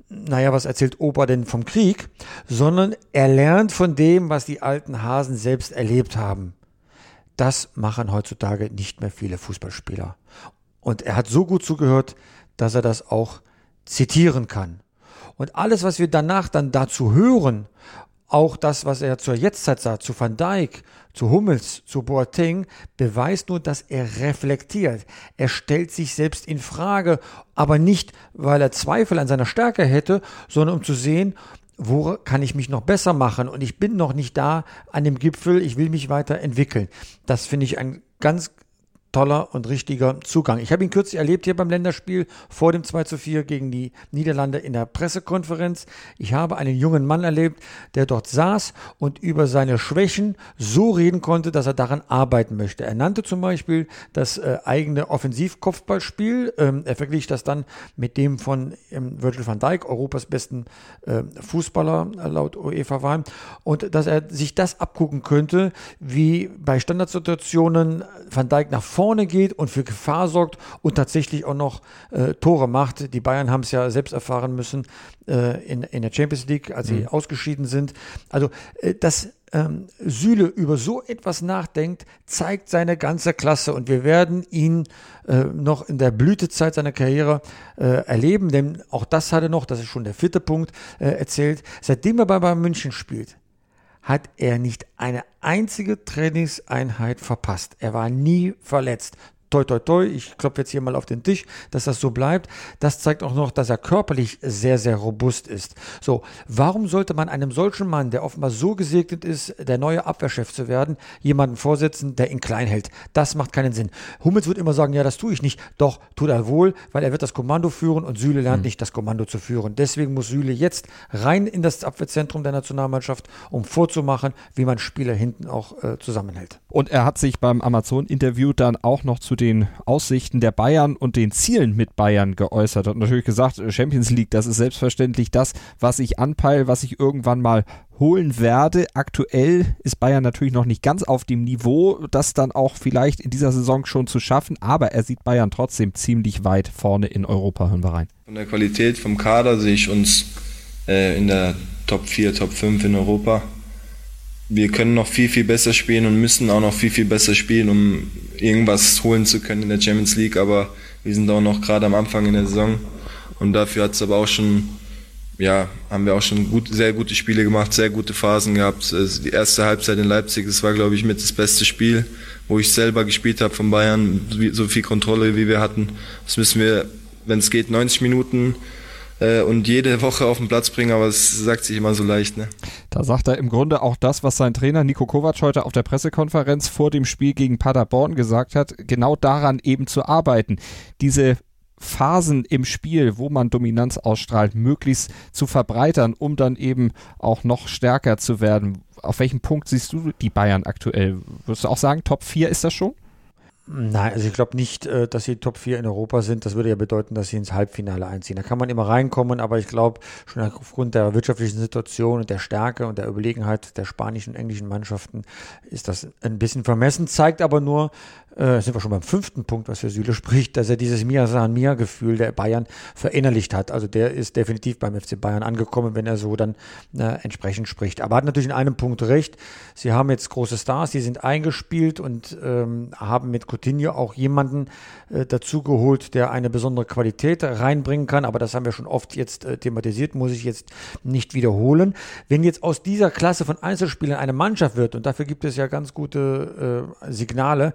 S3: naja, was erzählt Opa denn vom Krieg, sondern er lernt von dem, was die alten Hasen selbst erlebt haben. Das machen heutzutage nicht mehr viele Fußballspieler. Und er hat so gut zugehört, dass er das auch zitieren kann. Und alles, was wir danach dann dazu hören, auch das, was er zur Jetztzeit sagt, zu Van Dijk, zu Hummels, zu Boateng, beweist nur, dass er reflektiert. Er stellt sich selbst in Frage, aber nicht, weil er Zweifel an seiner Stärke hätte, sondern um zu sehen, wo kann ich mich noch besser machen? Und ich bin noch nicht da an dem Gipfel, ich will mich weiterentwickeln. Das finde ich ein ganz toller und richtiger Zugang. Ich habe ihn kürzlich erlebt hier beim Länderspiel vor dem 2 zu 4 gegen die Niederlande in der Pressekonferenz. Ich habe einen jungen Mann erlebt, der dort saß und über seine Schwächen so reden konnte, dass er daran arbeiten möchte. Er nannte zum Beispiel das äh, eigene Offensivkopfballspiel. Ähm, er verglich das dann mit dem von ähm, Virgil van Dijk, Europas besten äh, Fußballer laut UEFA war. Und dass er sich das abgucken könnte, wie bei Standardsituationen Van Dijk nach vorne geht und für Gefahr sorgt und tatsächlich auch noch äh, Tore macht. Die Bayern haben es ja selbst erfahren müssen äh, in, in der Champions League, als sie mhm. ausgeschieden sind. Also äh, das ähm, Süle über so etwas nachdenkt, zeigt seine ganze Klasse und wir werden ihn äh, noch in der Blütezeit seiner Karriere äh, erleben, denn auch das hat er noch, das ist schon der vierte Punkt, äh, erzählt, seitdem er bei Bayern München spielt, hat er nicht eine einzige Trainingseinheit verpasst. Er war nie verletzt toi, toi, toi, ich klopfe jetzt hier mal auf den Tisch, dass das so bleibt. Das zeigt auch noch, dass er körperlich sehr, sehr robust ist. So, warum sollte man einem solchen Mann, der offenbar so gesegnet ist, der neue Abwehrchef zu werden, jemanden vorsetzen, der ihn klein hält? Das macht keinen Sinn. Hummels wird immer sagen, ja, das tue ich nicht. Doch, tut er wohl, weil er wird das Kommando führen und Süle lernt mhm. nicht, das Kommando zu führen. Deswegen muss Süle jetzt rein in das Abwehrzentrum der Nationalmannschaft, um vorzumachen, wie man Spieler hinten auch äh, zusammenhält.
S2: Und er hat sich beim Amazon-Interview dann auch noch zu den Aussichten der Bayern und den Zielen mit Bayern geäußert. Hat natürlich gesagt, Champions League, das ist selbstverständlich das, was ich anpeile, was ich irgendwann mal holen werde. Aktuell ist Bayern natürlich noch nicht ganz auf dem Niveau, das dann auch vielleicht in dieser Saison schon zu schaffen, aber er sieht Bayern trotzdem ziemlich weit vorne in Europa, hören wir rein.
S5: Von der Qualität vom Kader sehe ich uns äh, in der Top 4, Top 5 in Europa wir können noch viel, viel besser spielen und müssen auch noch viel, viel besser spielen, um irgendwas holen zu können in der Champions League. Aber wir sind auch noch gerade am Anfang in der Saison. Und dafür hat es aber auch schon, ja, haben wir auch schon gut, sehr gute Spiele gemacht, sehr gute Phasen gehabt. Also die erste Halbzeit in Leipzig, das war, glaube ich, mit das beste Spiel, wo ich selber gespielt habe von Bayern, so viel Kontrolle, wie wir hatten. Das müssen wir, wenn es geht, 90 Minuten äh, und jede Woche auf den Platz bringen, aber es sagt sich immer so leicht. Ne?
S2: Da sagt er im Grunde auch das, was sein Trainer Nico Kovac heute auf der Pressekonferenz vor dem Spiel gegen Paderborn gesagt hat, genau daran eben zu arbeiten. Diese Phasen im Spiel, wo man Dominanz ausstrahlt, möglichst zu verbreitern, um dann eben auch noch stärker zu werden. Auf welchem Punkt siehst du die Bayern aktuell? Würdest du auch sagen, Top 4 ist das schon?
S3: Nein, also ich glaube nicht, äh, dass sie Top 4 in Europa sind. Das würde ja bedeuten, dass sie ins Halbfinale einziehen. Da kann man immer reinkommen, aber ich glaube, schon aufgrund der wirtschaftlichen Situation und der Stärke und der Überlegenheit der spanischen und englischen Mannschaften ist das ein bisschen vermessen, zeigt aber nur, äh, sind wir schon beim fünften Punkt, was für Süle [LAUGHS] spricht, dass er dieses Mia San Mia Gefühl der Bayern verinnerlicht hat. Also der ist definitiv beim FC Bayern angekommen, wenn er so dann äh, entsprechend spricht. Aber hat natürlich in einem Punkt recht. Sie haben jetzt große Stars, die sind eingespielt und ähm, haben mit Coutinho auch jemanden äh, dazu geholt, der eine besondere Qualität reinbringen kann. Aber das haben wir schon oft jetzt äh, thematisiert, muss ich jetzt nicht wiederholen. Wenn jetzt aus dieser Klasse von Einzelspielern eine Mannschaft wird, und dafür gibt es ja ganz gute äh, Signale,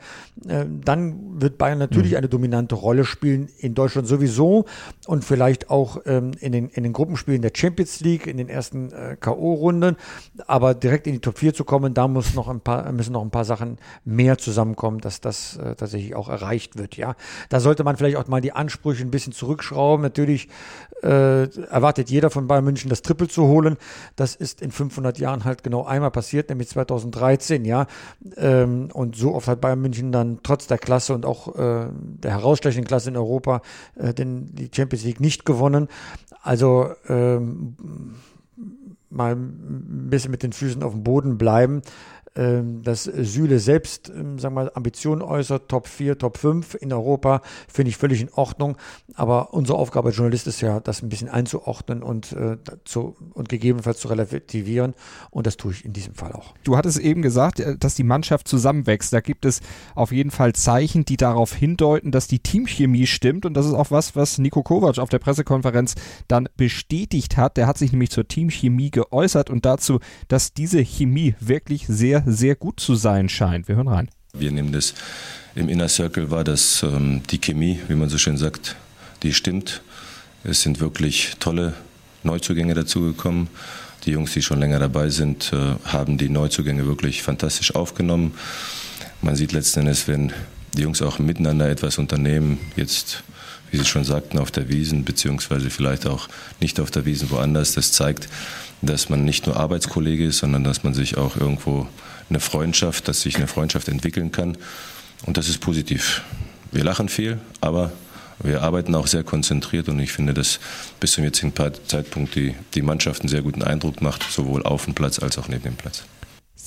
S3: dann wird Bayern natürlich mhm. eine dominante Rolle spielen, in Deutschland sowieso und vielleicht auch ähm, in, den, in den Gruppenspielen der Champions League, in den ersten äh, K.O.-Runden. Aber direkt in die Top 4 zu kommen, da muss noch ein paar, müssen noch ein paar Sachen mehr zusammenkommen, dass das äh, tatsächlich auch erreicht wird. Ja, Da sollte man vielleicht auch mal die Ansprüche ein bisschen zurückschrauben. Natürlich äh, erwartet jeder von Bayern München das Triple zu holen. Das ist in 500 Jahren halt genau einmal passiert, nämlich 2013. Ja, ähm, Und so oft hat Bayern München dann trotz der Klasse und auch äh, der herausstechenden Klasse in Europa äh, den, die Champions League nicht gewonnen. Also ähm, mal ein bisschen mit den Füßen auf dem Boden bleiben. Ähm, dass Süle selbst, ähm, sagen wir Ambitionen äußert, Top 4, Top 5 in Europa, finde ich völlig in Ordnung. Aber unsere Aufgabe als Journalist ist ja, das ein bisschen einzuordnen und, äh, zu, und gegebenenfalls zu relativieren. Und das tue ich in diesem Fall auch.
S2: Du hattest eben gesagt, äh, dass die Mannschaft zusammenwächst. Da gibt es auf jeden Fall Zeichen, die darauf hindeuten, dass die Teamchemie stimmt. Und das ist auch was, was Nico Kovac auf der Pressekonferenz dann bestätigt hat. Der hat sich nämlich zur Teamchemie geäußert und dazu, dass diese Chemie wirklich sehr, sehr gut zu sein scheint. Wir hören rein.
S4: Wir nehmen das im Inner Circle war das ähm, die Chemie, wie man so schön sagt, die stimmt. Es sind wirklich tolle Neuzugänge dazugekommen. Die Jungs, die schon länger dabei sind, äh, haben die Neuzugänge wirklich fantastisch aufgenommen. Man sieht letzten Endes, wenn die Jungs auch miteinander etwas unternehmen. Jetzt, wie Sie schon sagten, auf der Wiesen, beziehungsweise vielleicht auch nicht auf der Wiesen woanders. Das zeigt, dass man nicht nur Arbeitskollege ist, sondern dass man sich auch irgendwo eine Freundschaft, dass sich eine Freundschaft entwickeln kann. Und das ist positiv. Wir lachen viel, aber wir arbeiten auch sehr konzentriert und ich finde, dass bis zum jetzigen Zeitpunkt die, die Mannschaft einen sehr guten Eindruck macht, sowohl auf dem Platz als auch neben dem Platz.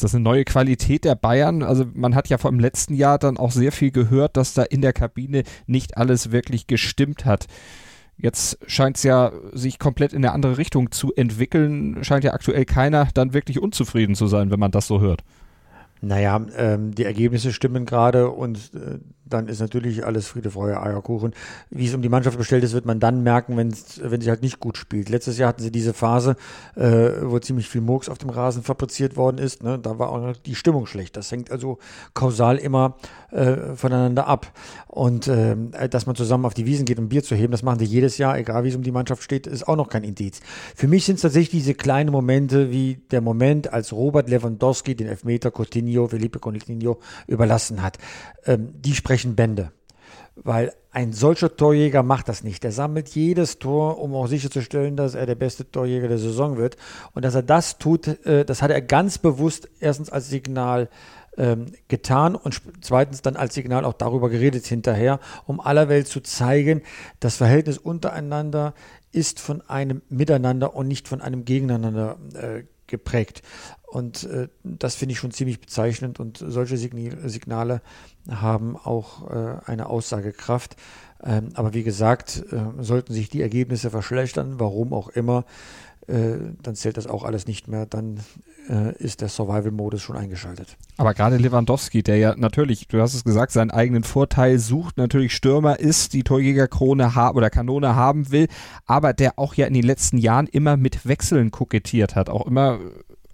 S2: Ist das eine neue Qualität der Bayern? Also man hat ja vor dem letzten Jahr dann auch sehr viel gehört, dass da in der Kabine nicht alles wirklich gestimmt hat. Jetzt scheint es ja sich komplett in eine andere Richtung zu entwickeln. Scheint ja aktuell keiner dann wirklich unzufrieden zu sein, wenn man das so hört.
S3: Naja, ähm, die Ergebnisse stimmen gerade und äh, dann ist natürlich alles Friede, Freude, Eierkuchen. Wie es um die Mannschaft bestellt ist, wird man dann merken, wenn sie halt nicht gut spielt. Letztes Jahr hatten sie diese Phase, äh, wo ziemlich viel Murks auf dem Rasen fabriziert worden ist. Ne? Da war auch noch die Stimmung schlecht. Das hängt also kausal immer äh, voneinander ab. Und äh, dass man zusammen auf die Wiesen geht, um Bier zu heben, das machen sie jedes Jahr, egal wie es um die Mannschaft steht, ist auch noch kein Indiz. Für mich sind es tatsächlich diese kleinen Momente, wie der Moment, als Robert Lewandowski den Elfmeter Coutinho, Felipe Coutinho überlassen hat. Ähm, die sprechen Bände. Weil ein solcher Torjäger macht das nicht. Er sammelt jedes Tor, um auch sicherzustellen, dass er der beste Torjäger der Saison wird. Und dass er das tut, äh, das hat er ganz bewusst erstens als Signal ähm, getan und zweitens dann als Signal auch darüber geredet hinterher, um aller Welt zu zeigen, das Verhältnis untereinander ist von einem Miteinander und nicht von einem Gegeneinander äh, geprägt. Und äh, das finde ich schon ziemlich bezeichnend und solche Signale haben auch äh, eine Aussagekraft. Ähm, aber wie gesagt, äh, sollten sich die Ergebnisse verschlechtern, warum auch immer, dann zählt das auch alles nicht mehr. Dann äh, ist der Survival-Modus schon eingeschaltet.
S2: Aber gerade Lewandowski, der ja natürlich, du hast es gesagt, seinen eigenen Vorteil sucht, natürlich Stürmer ist, die Torjägerkrone ha oder Kanone haben will, aber der auch ja in den letzten Jahren immer mit Wechseln kokettiert hat, auch immer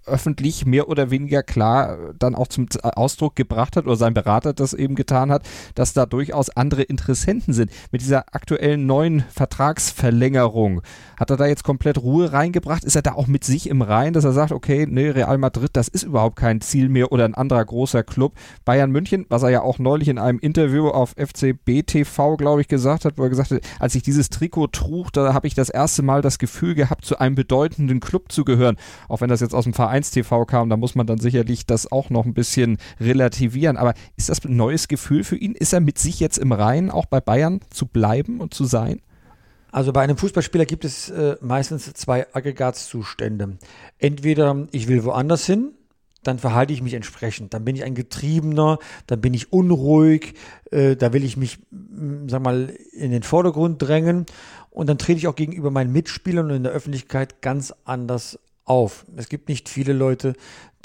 S2: öffentlich mehr oder weniger klar dann auch zum Ausdruck gebracht hat oder sein Berater das eben getan hat, dass da durchaus andere Interessenten sind. Mit dieser aktuellen neuen Vertragsverlängerung hat er da jetzt komplett Ruhe reingebracht? Ist er da auch mit sich im Rein, dass er sagt, okay, nee, Real Madrid, das ist überhaupt kein Ziel mehr oder ein anderer großer Club. Bayern München, was er ja auch neulich in einem Interview auf FCB TV, glaube ich, gesagt hat, wo er gesagt hat, als ich dieses Trikot trug, da habe ich das erste Mal das Gefühl gehabt, zu einem bedeutenden Club zu gehören. Auch wenn das jetzt aus dem Verein 1 TV kam, da muss man dann sicherlich das auch noch ein bisschen relativieren. Aber ist das ein neues Gefühl für ihn? Ist er mit sich jetzt im Reinen, auch bei Bayern zu bleiben und zu sein?
S3: Also bei einem Fußballspieler gibt es äh, meistens zwei Aggregatzustände. Entweder ich will woanders hin, dann verhalte ich mich entsprechend. Dann bin ich ein Getriebener, dann bin ich unruhig, äh, da will ich mich, sag mal, in den Vordergrund drängen und dann trete ich auch gegenüber meinen Mitspielern und in der Öffentlichkeit ganz anders auf. Es gibt nicht viele Leute,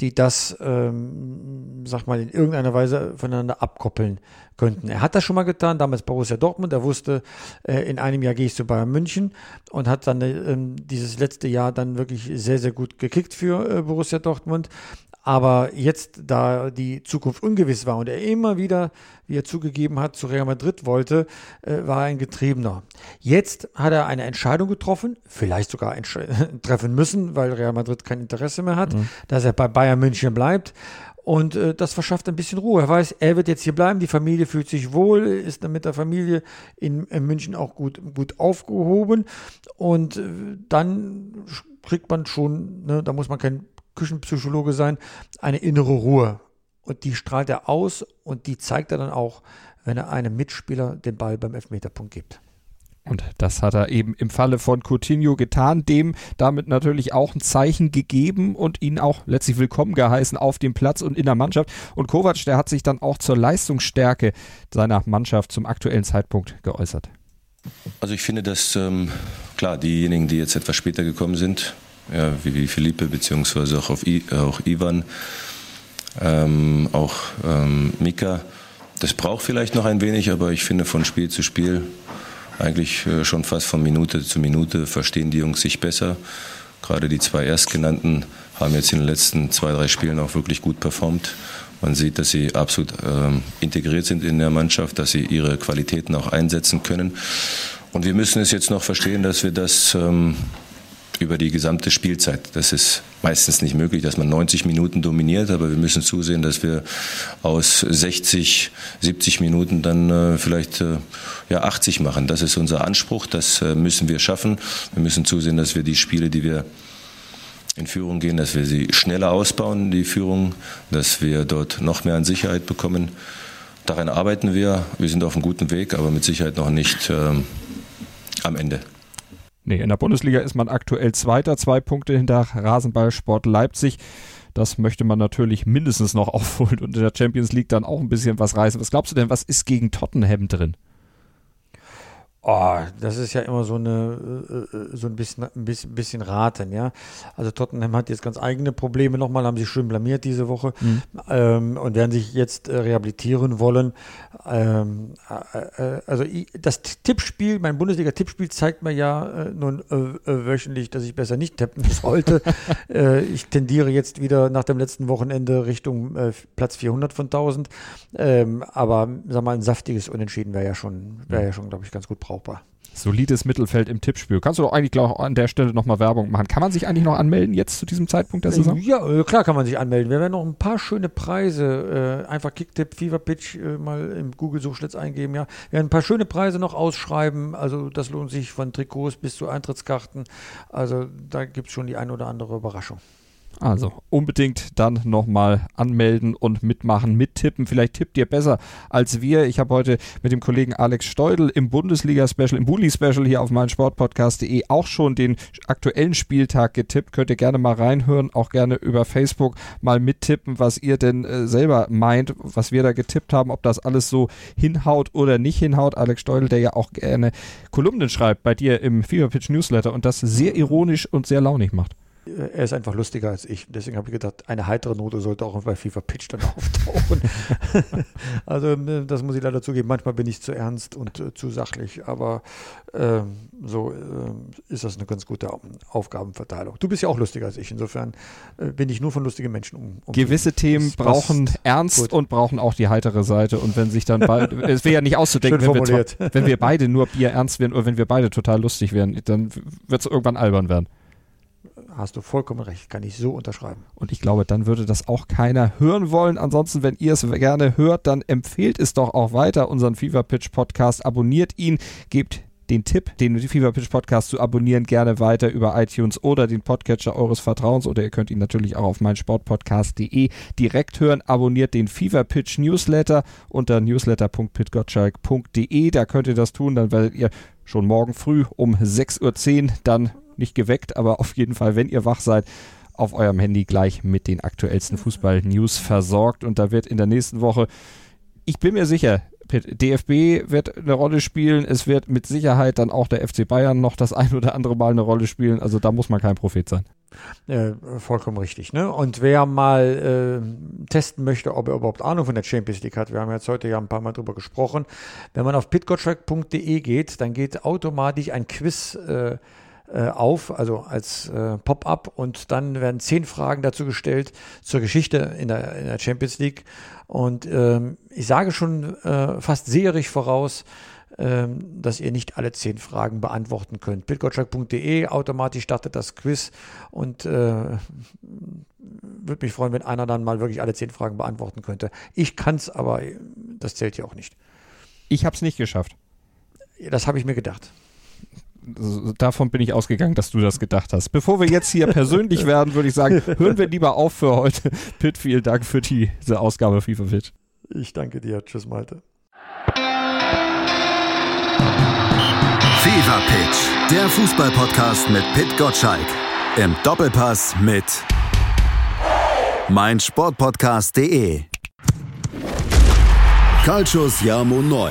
S3: die das, ähm, sag mal, in irgendeiner Weise voneinander abkoppeln könnten. Er hat das schon mal getan, damals Borussia Dortmund. Er wusste, äh, in einem Jahr gehe ich zu Bayern München und hat dann äh, dieses letzte Jahr dann wirklich sehr, sehr gut gekickt für äh, Borussia Dortmund. Aber jetzt, da die Zukunft ungewiss war und er immer wieder, wie er zugegeben hat, zu Real Madrid wollte, äh, war er ein Getriebener. Jetzt hat er eine Entscheidung getroffen, vielleicht sogar [LAUGHS] treffen müssen, weil Real Madrid kein Interesse mehr hat, mhm. dass er bei Bayern München bleibt. Und äh, das verschafft ein bisschen Ruhe. Er weiß, er wird jetzt hier bleiben, die Familie fühlt sich wohl, ist dann mit der Familie in, in München auch gut, gut aufgehoben. Und äh, dann kriegt man schon, ne, da muss man kein Küchenpsychologe sein, eine innere Ruhe. Und die strahlt er aus und die zeigt er dann auch, wenn er einem Mitspieler den Ball beim Elfmeterpunkt gibt.
S2: Und das hat er eben im Falle von Coutinho getan, dem damit natürlich auch ein Zeichen gegeben und ihn auch letztlich willkommen geheißen auf dem Platz und in der Mannschaft. Und Kovac, der hat sich dann auch zur Leistungsstärke seiner Mannschaft zum aktuellen Zeitpunkt geäußert.
S4: Also ich finde, dass ähm, klar diejenigen, die jetzt etwas später gekommen sind, ja, wie, Philippe beziehungsweise auch, I, auch Ivan, ähm, auch ähm, Mika. Das braucht vielleicht noch ein wenig, aber ich finde von Spiel zu Spiel, eigentlich äh, schon fast von Minute zu Minute, verstehen die Jungs sich besser. Gerade die zwei Erstgenannten haben jetzt in den letzten zwei, drei Spielen auch wirklich gut performt. Man sieht, dass sie absolut ähm, integriert sind in der Mannschaft, dass sie ihre Qualitäten auch einsetzen können. Und wir müssen es jetzt noch verstehen, dass wir das ähm, über die gesamte Spielzeit. Das ist meistens nicht möglich, dass man 90 Minuten dominiert, aber wir müssen zusehen, dass wir aus 60, 70 Minuten dann äh, vielleicht äh, ja, 80 machen. Das ist unser Anspruch, das äh, müssen wir schaffen. Wir müssen zusehen, dass wir die Spiele, die wir in Führung gehen, dass wir sie schneller ausbauen, die Führung, dass wir dort noch mehr an Sicherheit bekommen. Daran arbeiten wir. Wir sind auf einem guten Weg, aber mit Sicherheit noch nicht ähm, am Ende.
S2: Nee, in der Bundesliga ist man aktuell Zweiter, zwei Punkte hinter Rasenballsport Leipzig. Das möchte man natürlich mindestens noch [LAUGHS] aufholen und in der Champions League dann auch ein bisschen was reißen. Was glaubst du denn, was ist gegen Tottenham drin?
S3: Oh, das ist ja immer so eine äh, äh, so ein bisschen ein bisschen, bisschen raten, ja. Also Tottenham hat jetzt ganz eigene Probleme nochmal, haben sich schön blamiert diese Woche mhm. ähm, und werden sich jetzt äh, rehabilitieren wollen. Ähm, äh, äh also das Tippspiel, mein Bundesliga-Tippspiel zeigt mir ja äh, nun wöchentlich, dass ich besser nicht tippen [LAUGHS] sollte. ich tendiere jetzt wieder nach dem letzten Wochenende Richtung Platz 400 von 1000. Ähm, aber sag mal, ein saftiges Unentschieden wäre ja schon, wäre ja schon, glaube ich, ganz gut braucht brauchbar.
S2: Solides Mittelfeld im Tippspiel. Kannst du doch eigentlich glaub, an der Stelle nochmal Werbung machen. Kann man sich eigentlich noch anmelden jetzt zu diesem Zeitpunkt der Saison?
S3: Ja, äh, klar kann man sich anmelden. Wir werden noch ein paar schöne Preise, äh, einfach Kicktipp, Fever Pitch äh, mal im Google-Suchschlitz eingeben. Ja. Wir werden ein paar schöne Preise noch ausschreiben. Also das lohnt sich von Trikots bis zu Eintrittskarten. Also da gibt es schon die ein oder andere Überraschung.
S2: Also unbedingt dann nochmal anmelden und mitmachen, mittippen. Vielleicht tippt ihr besser als wir. Ich habe heute mit dem Kollegen Alex Steudel im Bundesliga-Special, im Bulli-Special hier auf meinsportpodcast.de auch schon den aktuellen Spieltag getippt. Könnt ihr gerne mal reinhören, auch gerne über Facebook mal mittippen, was ihr denn äh, selber meint, was wir da getippt haben, ob das alles so hinhaut oder nicht hinhaut. Alex Steudel, der ja auch gerne Kolumnen schreibt bei dir im Fever Pitch Newsletter und das sehr ironisch und sehr launig macht.
S3: Er ist einfach lustiger als ich. Deswegen habe ich gedacht, eine heitere Note sollte auch bei FIFA Pitch dann [LAUGHS] auftauchen. [LAUGHS] also, ne, das muss ich leider zugeben. Manchmal bin ich zu ernst und äh, zu sachlich, aber äh, so äh, ist das eine ganz gute Aufgabenverteilung. Du bist ja auch lustiger als ich. Insofern äh, bin ich nur von lustigen Menschen um.
S2: um Gewisse Themen brauchen Ernst gut. und brauchen auch die heitere Seite. Und wenn sich dann [LAUGHS] beide, es wäre ja nicht auszudenken, wenn wir, wenn wir beide nur Bier ernst wären oder wenn wir beide total lustig wären, dann wird es irgendwann albern werden
S3: hast du vollkommen recht, kann ich so unterschreiben.
S2: Und ich glaube, dann würde das auch keiner hören wollen. Ansonsten, wenn ihr es gerne hört, dann empfehlt es doch auch weiter, unseren Fever Pitch Podcast. Abonniert ihn, gebt den Tipp, den Fever Pitch Podcast zu abonnieren, gerne weiter über iTunes oder den Podcatcher eures Vertrauens oder ihr könnt ihn natürlich auch auf meinsportpodcast.de direkt hören. Abonniert den Fever Pitch Newsletter unter newsletter.pitgottschalk.de. Da könnt ihr das tun, dann werdet ihr schon morgen früh um 6.10 Uhr dann nicht geweckt, aber auf jeden Fall, wenn ihr wach seid, auf eurem Handy gleich mit den aktuellsten Fußball-News versorgt. Und da wird in der nächsten Woche, ich bin mir sicher, DFB wird eine Rolle spielen. Es wird mit Sicherheit dann auch der FC Bayern noch das ein oder andere Mal eine Rolle spielen. Also da muss man kein Prophet sein.
S3: Äh, vollkommen richtig. Ne? Und wer mal äh, testen möchte, ob er überhaupt Ahnung von der Champions League hat, wir haben jetzt heute ja ein paar Mal drüber gesprochen. Wenn man auf pitgottschalk.de geht, dann geht automatisch ein Quiz äh, auf, also als äh, Pop-up und dann werden zehn Fragen dazu gestellt zur Geschichte in der, in der Champions League. Und ähm, ich sage schon äh, fast seherig voraus, ähm, dass ihr nicht alle zehn Fragen beantworten könnt. bitgottschalk.de, automatisch startet das Quiz und äh, würde mich freuen, wenn einer dann mal wirklich alle zehn Fragen beantworten könnte. Ich kann es, aber das zählt ja auch nicht.
S2: Ich habe es nicht geschafft.
S3: Das habe ich mir gedacht
S2: davon bin ich ausgegangen, dass du das gedacht hast. Bevor wir jetzt hier persönlich werden, würde ich sagen, hören wir lieber auf für heute. Pitt, vielen Dank für diese Ausgabe FIFA Fit.
S3: Ich danke dir. Tschüss, Malte.
S1: FIFA Pitch, der Fußballpodcast mit Pitt Gottschalk. Im Doppelpass mit meinsportpodcast.de. Calcius Jamo Neu.